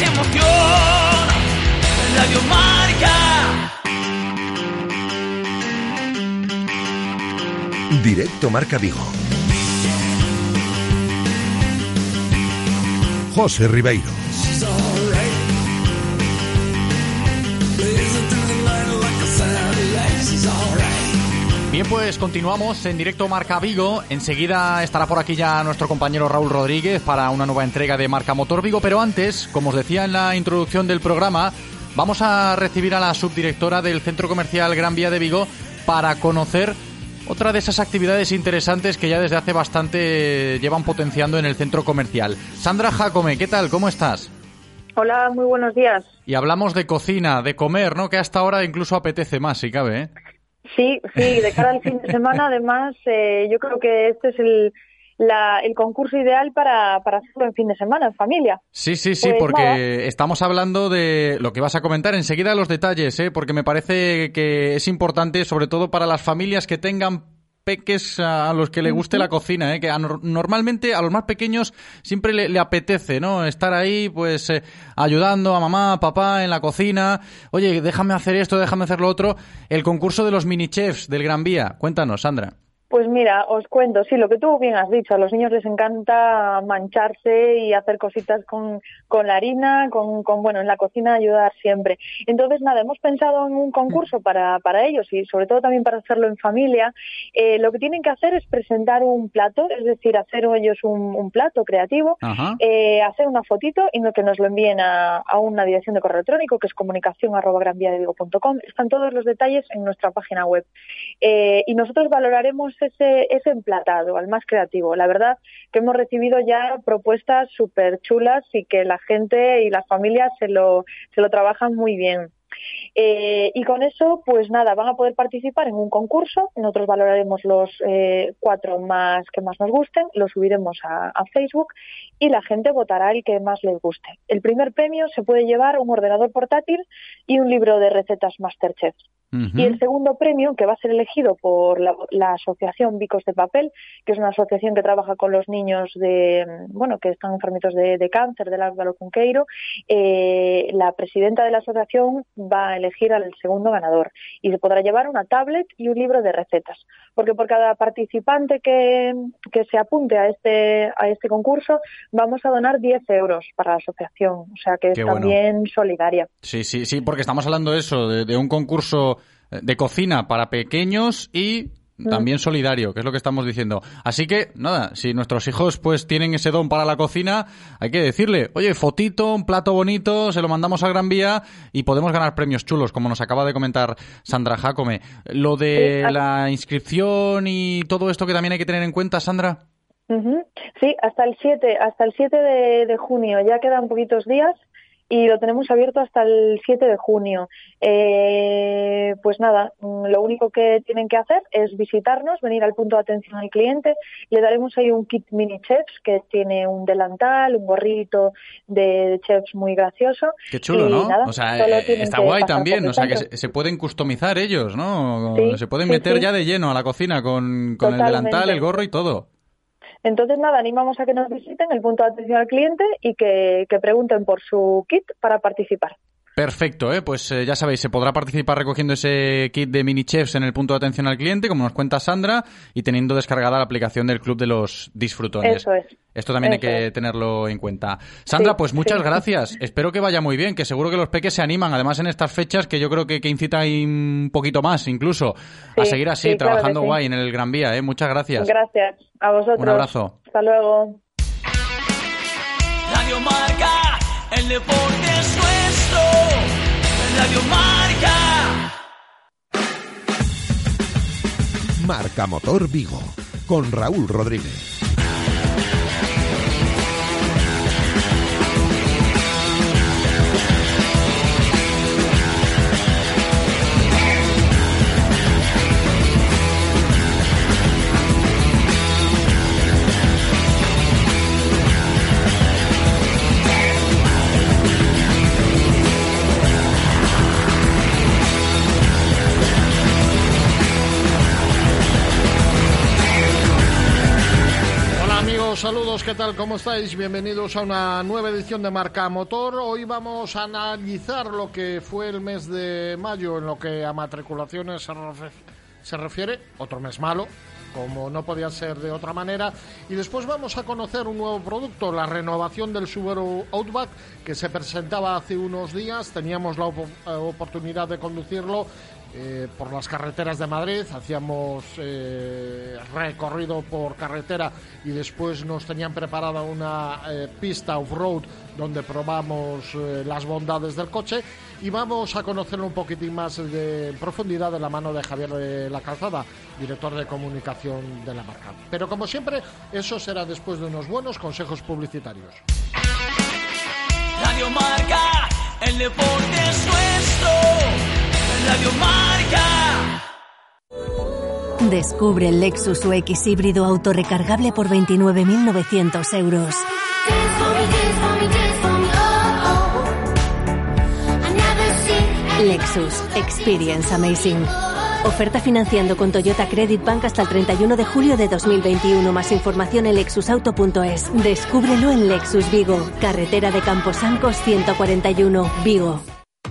Se emociona. Radio Marca. Directo Marca Vigo. José Ribeiro. She's alright. Bien, pues continuamos en directo Marca Vigo. Enseguida estará por aquí ya nuestro compañero Raúl Rodríguez para una nueva entrega de Marca Motor Vigo. Pero antes, como os decía en la introducción del programa, vamos a recibir a la subdirectora del Centro Comercial Gran Vía de Vigo para conocer otra de esas actividades interesantes que ya desde hace bastante llevan potenciando en el centro comercial. Sandra Jacome, ¿qué tal? ¿Cómo estás? Hola, muy buenos días. Y hablamos de cocina, de comer, ¿no? Que hasta ahora incluso apetece más, si cabe, ¿eh? Sí, sí, de cara al fin de semana, además, eh, yo creo que este es el, la- el concurso ideal para, para hacerlo en fin de semana, en familia. Sí, sí, sí, Pues porque nada. estamos hablando de lo que vas a comentar enseguida los detalles, ¿eh? porque me parece que es importante, sobre todo para las familias que tengan peques a los que le guste la cocina, ¿eh? que a nor- normalmente a los más pequeños siempre le, le apetece, ¿no? Estar ahí, pues, eh, ayudando a mamá, a papá en la cocina. Oye, déjame hacer esto, déjame hacer lo otro. El concurso de los mini chefs del Gran Vía. Cuéntanos, Sandra. Pues mira, os cuento, sí, lo que tú bien has dicho, a los niños les encanta mancharse y hacer cositas con, con la harina, con, con, bueno, en la cocina ayudar siempre. Entonces, nada, hemos pensado en un concurso para, para ellos y sobre todo también para hacerlo en familia. Eh, lo que tienen que hacer es presentar un plato, es decir, hacer ellos un, un plato creativo, eh, hacer una fotito y no, que nos lo envíen a, a una dirección de correo electrónico que es comunicación arroba granviadevigo.com. Están todos los detalles en nuestra página web. Eh, y nosotros valoraremos ese, ese emplatado, al más creativo. La verdad que hemos recibido ya propuestas súper chulas y que la gente y las familias se lo, se lo trabajan muy bien. Eh, y con eso, pues nada, van a poder participar en un concurso. Nosotros valoraremos los eh, cuatro más que más nos gusten, los subiremos a, a Facebook y la gente votará el que más les guste. El primer premio se puede llevar un ordenador portátil y un libro de recetas Masterchef. Y el segundo premio, que va a ser elegido por la, la asociación Vicos de Papel, que es una asociación que trabaja con los niños de, bueno, que están enfermitos de, de cáncer del Álvaro Cunqueiro, eh, la presidenta de la asociación va a elegir al segundo ganador y se podrá llevar una tablet y un libro de recetas. Porque por cada participante que, que se apunte a este, a este concurso, vamos a donar 10 euros para la asociación. O sea que es Qué bueno. también solidaria. Sí, sí, sí, porque estamos hablando de eso, de, de un concurso de cocina para pequeños y también solidario, que es lo que estamos diciendo. Así que, nada, si nuestros hijos pues tienen ese don para la cocina, hay que decirle, oye, fotito, un plato bonito, se lo mandamos a Gran Vía y podemos ganar premios chulos, como nos acaba de comentar Sandra Jacome. Lo de la inscripción y todo esto que también hay que tener en cuenta, Sandra. Sí, hasta el 7, hasta el 7 de, de junio, ya quedan poquitos días y lo tenemos abierto hasta el 7 de junio. Eh, pues nada, mm, lo único que tienen que hacer es visitarnos, venir al punto de atención al cliente. Le daremos ahí un kit mini chefs que tiene un delantal, un gorrito de chefs muy gracioso. Qué chulo, Y ¿no? nada, o sea, eh, está guay también, o sea, que se, se pueden customizar ellos, ¿no? Sí, se pueden sí, meter sí. ya de lleno a la cocina con, con el delantal, el gorro y todo. Entonces, nada, animamos a que nos visiten el punto de atención al cliente y que, pregunten por su kit para participar. Perfecto, ¿eh? pues eh, ya sabéis, se podrá participar recogiendo ese kit de mini chefs en el punto de atención al cliente, como nos cuenta Sandra, y teniendo descargada la aplicación del Club de los Disfrutones. Eso es. Esto también hay que es. tenerlo en cuenta. Sandra, Sí, pues muchas sí. gracias. Espero que vaya muy bien, que seguro que los peques se animan, además en estas fechas que yo creo que, que incita ahí un poquito más, incluso, a seguir así, sí, claro que trabajando sí. guay en el Gran Vía. ¿eh? Muchas gracias. Gracias a vosotros. Un abrazo. Hasta luego. Radio Marca, el deporte es nuestro. Radio Marca. Marca Motor Vigo con Raúl Rodríguez. Saludos, ¿qué tal? ¿Cómo estáis? Bienvenidos a una nueva edición de Marca Motor. Hoy vamos a analizar lo que fue el mes de mayo en lo que a matriculaciones se, refiere, otro mes malo, como no podía ser de otra manera. Y después vamos a conocer un nuevo producto, la renovación del Subaru Outback, que se presentaba hace unos días. Teníamos la eh, oportunidad de conducirlo eh, por las carreteras de Madrid, hacíamos eh, recorrido por carretera y después nos tenían preparada una eh, pista off-road donde probamos eh, las bondades del coche y vamos a conocerlo un poquitín más de en profundidad de la mano de Javier la Calzada, director de comunicación de la marca. Pero como siempre, eso será después de unos buenos consejos publicitarios. Radio Marca, el deporte es nuestro. Radio Marca. Descubre el Lexus UX híbrido autorrecargable por 29.900 euros. Lexus Experience Amazing. Oferta financiando con Toyota Credit Bank hasta el 31 de julio de 2021. Más información en lexusauto.es. Descúbrelo en Lexus Vigo, carretera de Camposancos 141, Vigo.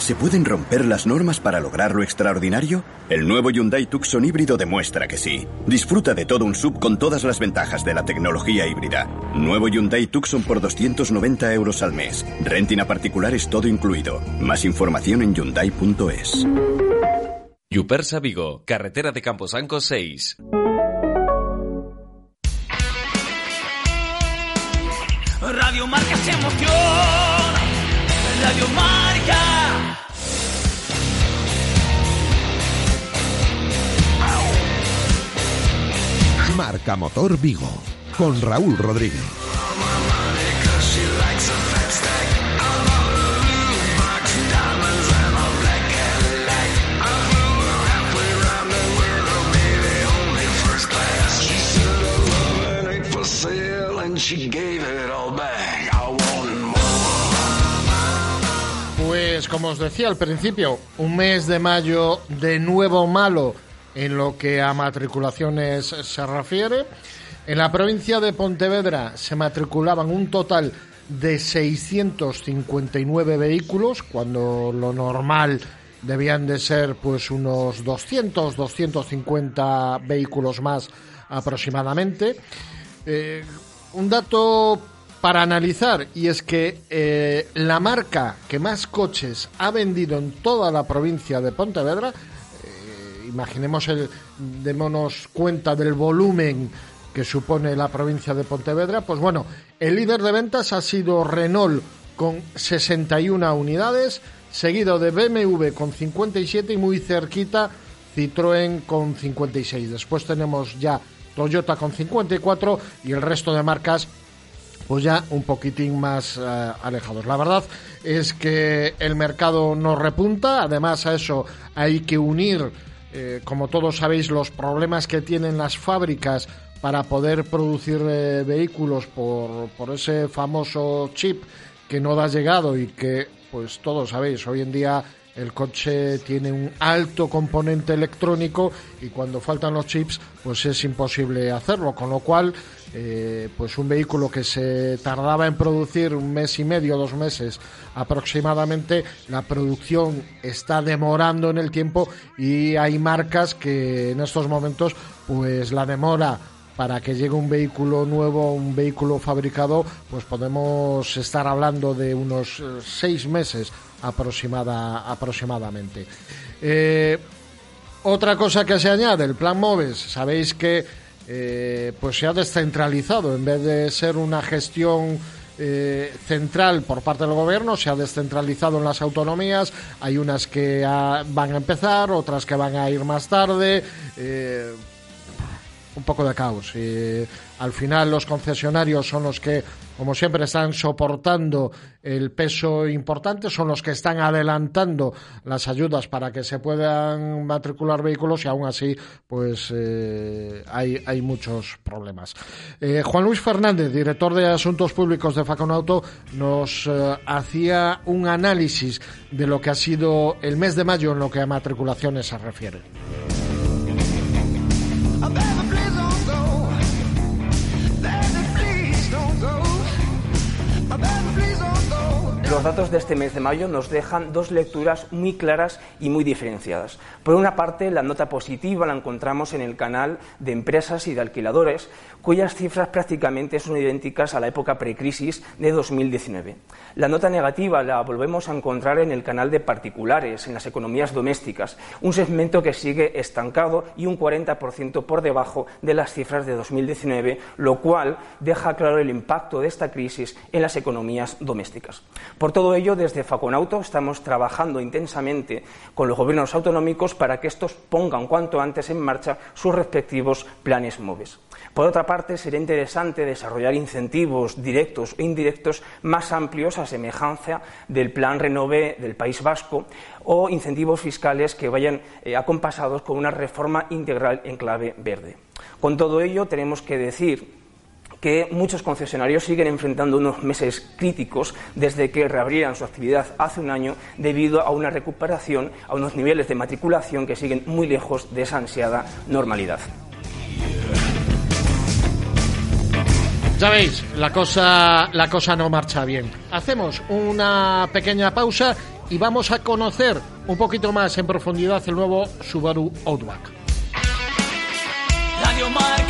¿Se pueden romper las normas para lograr lo extraordinario? El nuevo Hyundai Tucson híbrido demuestra que sí. Disfruta de todo un sub con todas las ventajas de la tecnología híbrida. Nuevo Hyundai Tucson por 290 euros al mes. Renting a particulares todo incluido. Más información en hyundai.es. Yupersa Vigo, carretera de Camposanco 6. Motor Vigo con Raúl Rodríguez. Pues como os decía al principio, un mes de mayo de nuevo malo en lo que a matriculaciones se refiere. En la provincia de Pontevedra se matriculaban un total de 659 vehículos, cuando lo normal debían de ser pues unos 200, 250 vehículos más aproximadamente. Eh, un dato para analizar y es que eh, la marca que más coches ha vendido en toda la provincia de Pontevedra, imaginemos el, démonos cuenta del volumen que supone la provincia de Pontevedra, pues bueno, el líder de ventas ha sido Renault con 61 unidades, seguido de BMW con 57 y muy cerquita Citroën con 56. Después tenemos ya Toyota con 54 y el resto de marcas pues ya un poquitín más eh, alejados. La verdad es que el mercado no repunta, además a eso hay que unir, eh, como todos sabéis, los problemas que tienen las fábricas para poder producir eh, vehículos por, por ese famoso chip que no da llegado y que, pues todos sabéis, hoy en día el coche tiene un alto componente electrónico y cuando faltan los chips pues es imposible hacerlo. Con lo cual eh, pues un vehículo que se tardaba en producir un mes y medio dos meses aproximadamente la producción está demorando en el tiempo y hay marcas que en estos momentos pues la demora para que llegue un vehículo nuevo, un vehículo fabricado, pues podemos estar hablando de unos eh, seis meses aproximada, aproximadamente. Eh, otra cosa que se añade, el plan MOVES, sabéis que eh, pues se ha descentralizado, en vez de ser una gestión central por parte del gobierno, se ha descentralizado en las autonomías, hay unas que van a empezar, otras que van a ir más tarde un poco de caos. Al final los concesionarios son los que, como siempre, están soportando el peso importante, son los que están adelantando las ayudas para que se puedan matricular vehículos y aún así, pues eh, hay, hay muchos problemas. Eh, Juan Luis Fernández, director de Asuntos Públicos de Faconauto, nos eh, hacía un análisis de lo que ha sido el mes de mayo en lo que a matriculaciones se refiere. Los datos de este mes de mayo nos dejan dos lecturas muy claras y muy diferenciadas. Por una parte, la nota positiva la encontramos en el canal de empresas y de alquiladores, cuyas cifras prácticamente son idénticas a la época precrisis de 2019. La nota negativa la volvemos a encontrar en el canal de particulares, en las economías domésticas, un segmento que sigue estancado y un 40% por debajo de las cifras de 2019, lo cual deja claro el impacto de esta crisis en las economías domésticas. Por todo ello, desde Faconauto estamos trabajando intensamente con los gobiernos autonómicos para que estos pongan cuanto antes en marcha sus respectivos planes MOVES. Por otra parte, sería interesante desarrollar incentivos directos e indirectos más amplios a semejanza del Plan Renové del País Vasco o incentivos fiscales que vayan eh, acompasados con una reforma integral en clave verde. Con todo ello, tenemos que decir que muchos concesionarios siguen enfrentando unos meses críticos desde que reabrieran su actividad hace un año debido a una recuperación, a unos niveles de matriculación que siguen muy lejos de esa ansiada normalidad. Ya veis, la cosa, la cosa no marcha bien. Hacemos una pequeña pausa y vamos a conocer un poquito más en profundidad el nuevo Subaru Outback. Radio Marca,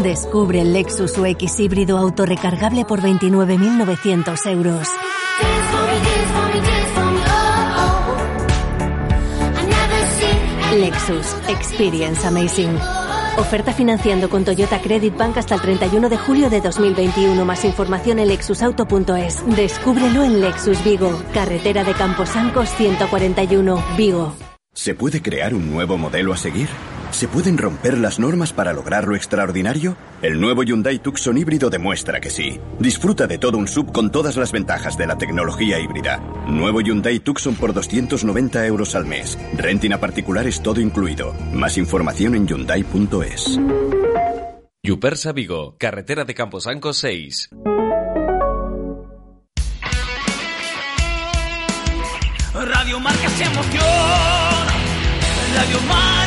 Descubre el Lexus UX híbrido autorrecargable por 29.900 euros. Lexus Experience Amazing. Oferta financiando con Toyota Credit Bank hasta el 31 de julio de 2021. Más información en lexusauto.es. Descúbrelo en Lexus Vigo, carretera de Camposancos 141, Vigo. ¿Se puede crear un nuevo modelo a seguir? ¿Se pueden romper las normas para lograr lo extraordinario? El nuevo Hyundai Tucson híbrido demuestra que sí. Disfruta de todo un sub con todas las ventajas de la tecnología híbrida. Nuevo Hyundai Tucson por 290 euros al mes. Renting a particulares todo incluido. Más información en hyundai.es. Yupersa Vigo, carretera de Camposanco 6. Radio Marca se emoción. Radio Marca.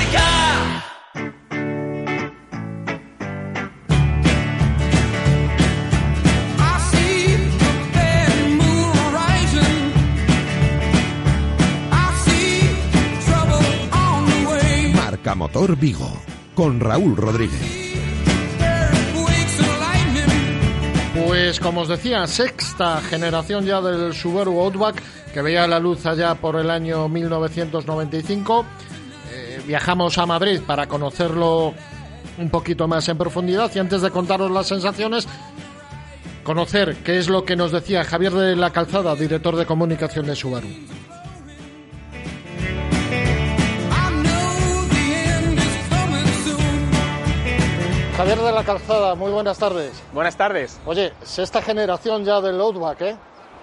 Motor Vigo, con Raúl Rodríguez. Pues como os decía, sexta generación ya del Subaru Outback que veía la luz allá por el año 1995. Eh, viajamos a Madrid para conocerlo un poquito más en profundidad y antes de contaros las sensaciones, conocer qué es lo que nos decía Javier de la Calzada, director de comunicación de Subaru. Javier de la Calzada, muy buenas tardes. Buenas tardes. Oye, sexta generación ya del Outback, ¿eh?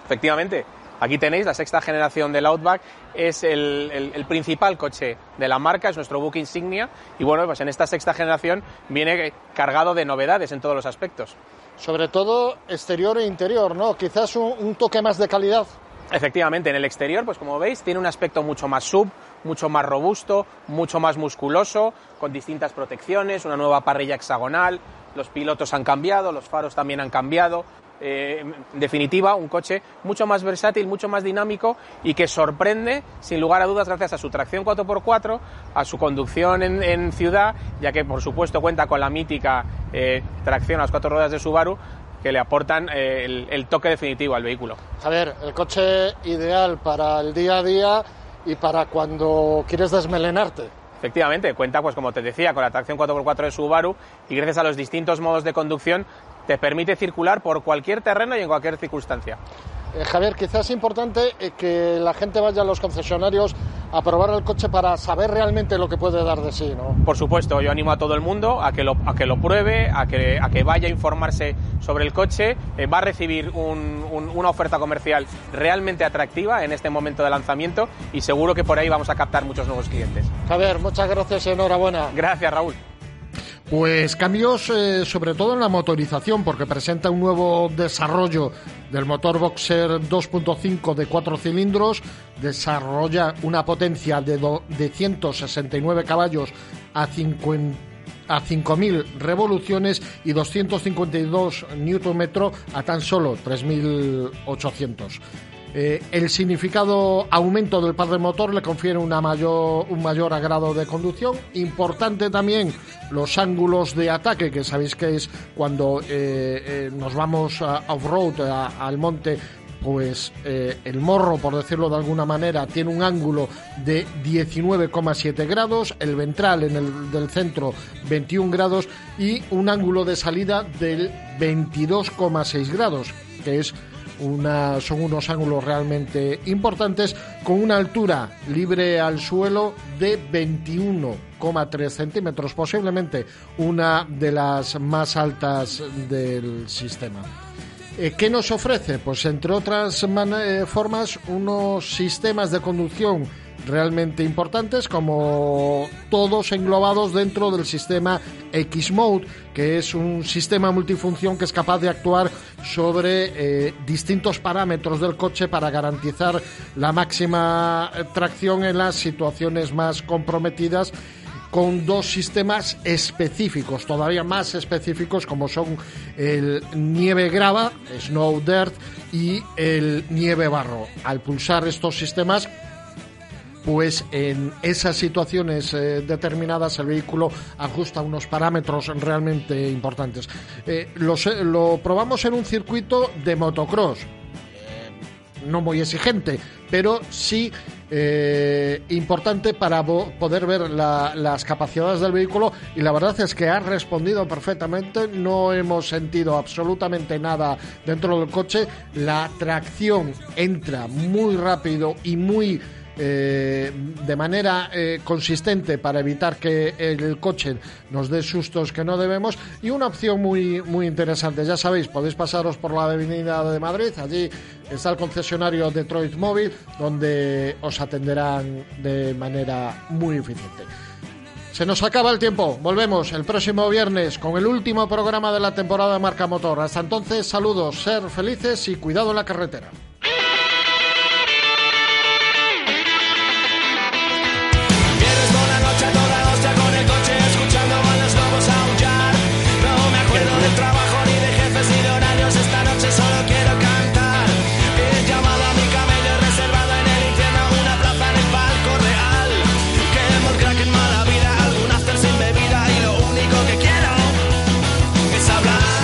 Efectivamente, aquí tenéis la sexta generación del Outback, es el, el- el principal coche de la marca, es nuestro book insignia y bueno, pues en esta sexta generación viene cargado de novedades en todos los aspectos. Sobre todo exterior e interior, ¿no? Quizás un, un toque más de calidad. Efectivamente, en el exterior, pues como veis, tiene un aspecto mucho más sub, mucho más robusto, mucho más musculoso, con distintas protecciones, una nueva parrilla hexagonal, los pilotos han cambiado, los faros también han cambiado. Eh, en definitiva, un coche mucho más versátil, mucho más dinámico y que sorprende, sin lugar a dudas, gracias a su tracción 4x4, a su conducción en, ciudad, ya que por supuesto cuenta con la mítica eh, tracción a las cuatro ruedas de Subaru, que le aportan eh, el- el toque definitivo al vehículo. Javier, el coche ideal para el día a día y para cuando quieres desmelenarte. Efectivamente, cuenta, pues como te decía, con la tracción 4x4 de Subaru y gracias a los distintos modos de conducción te permite circular por cualquier terreno y en cualquier circunstancia. Eh, Javier, quizás es importante eh, que la gente vaya a los concesionarios a probar el coche para saber realmente lo que puede dar de sí, ¿no? Por supuesto, yo animo a todo el mundo a que lo, a que lo pruebe, a que, a que vaya a informarse sobre el coche. Eh, va a recibir un- un- una oferta comercial realmente atractiva en este momento de lanzamiento y seguro que por ahí vamos a captar muchos nuevos clientes. Javier, muchas gracias y enhorabuena. Gracias, Raúl. Pues cambios eh, sobre todo en la motorización, porque presenta un nuevo desarrollo del motor Boxer 2.5 de 4 cilindros, desarrolla una potencia de, do- de 169 caballos a 50 a 5.000 revoluciones y 252 Nm a tan solo 3.800. Eh, el significado aumento del par de motor le confiere una mayor, un mayor agrado de conducción. Importante también los ángulos de ataque, que sabéis que es cuando eh, eh, nos vamos off-road, al monte, pues el morro, por decirlo de alguna manera, tiene un ángulo de 19,7 grados, el ventral en el del centro 21 grados y un ángulo de salida del 22,6 grados, que es una, son unos ángulos realmente importantes, con una altura libre al suelo de 21,3 centímetros, posiblemente una de las más altas del sistema. Eh, ¿Qué nos ofrece? Pues entre otras eh, formas, unos sistemas de conducción realmente importantes, como todos englobados dentro del sistema X-Mode, que es un sistema multifunción que es capaz de actuar sobre eh, distintos parámetros del coche para garantizar la máxima eh, tracción en las situaciones más comprometidas con dos sistemas específicos, todavía más específicos como son el nieve grava, snow dirt y el nieve barro. Al pulsar estos sistemas pues en esas situaciones eh, determinadas el vehículo ajusta unos parámetros realmente importantes. Eh, lo, sé- lo probamos en un circuito de motocross, eh, no muy exigente, pero sí importante para poder ver la- las capacidades del vehículo y la verdad es que ha respondido perfectamente, no hemos sentido absolutamente nada dentro del coche, la tracción entra muy rápido y muy eh, de manera eh, consistente para evitar que el coche nos dé sustos que no debemos y una opción muy, muy interesante. Ya sabéis, podéis pasaros por la Avenida de Madrid, allí está el concesionario Detroit Móvil, donde os atenderán de manera muy eficiente. Se nos acaba el tiempo. Volvemos el próximo viernes con el último programa de la temporada de Marca Motor. Hasta entonces, saludos, ser felices y cuidado en la carretera.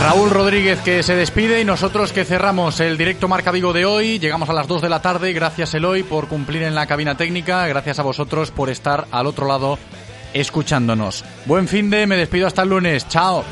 Raúl Rodríguez que se despide y nosotros que cerramos el directo Marca Vigo de hoy. Llegamos a las 2 de la tarde. Gracias Eloy por cumplir en la cabina técnica. Gracias a vosotros por estar al otro lado escuchándonos. Buen fin de, me despido hasta el lunes. Chao.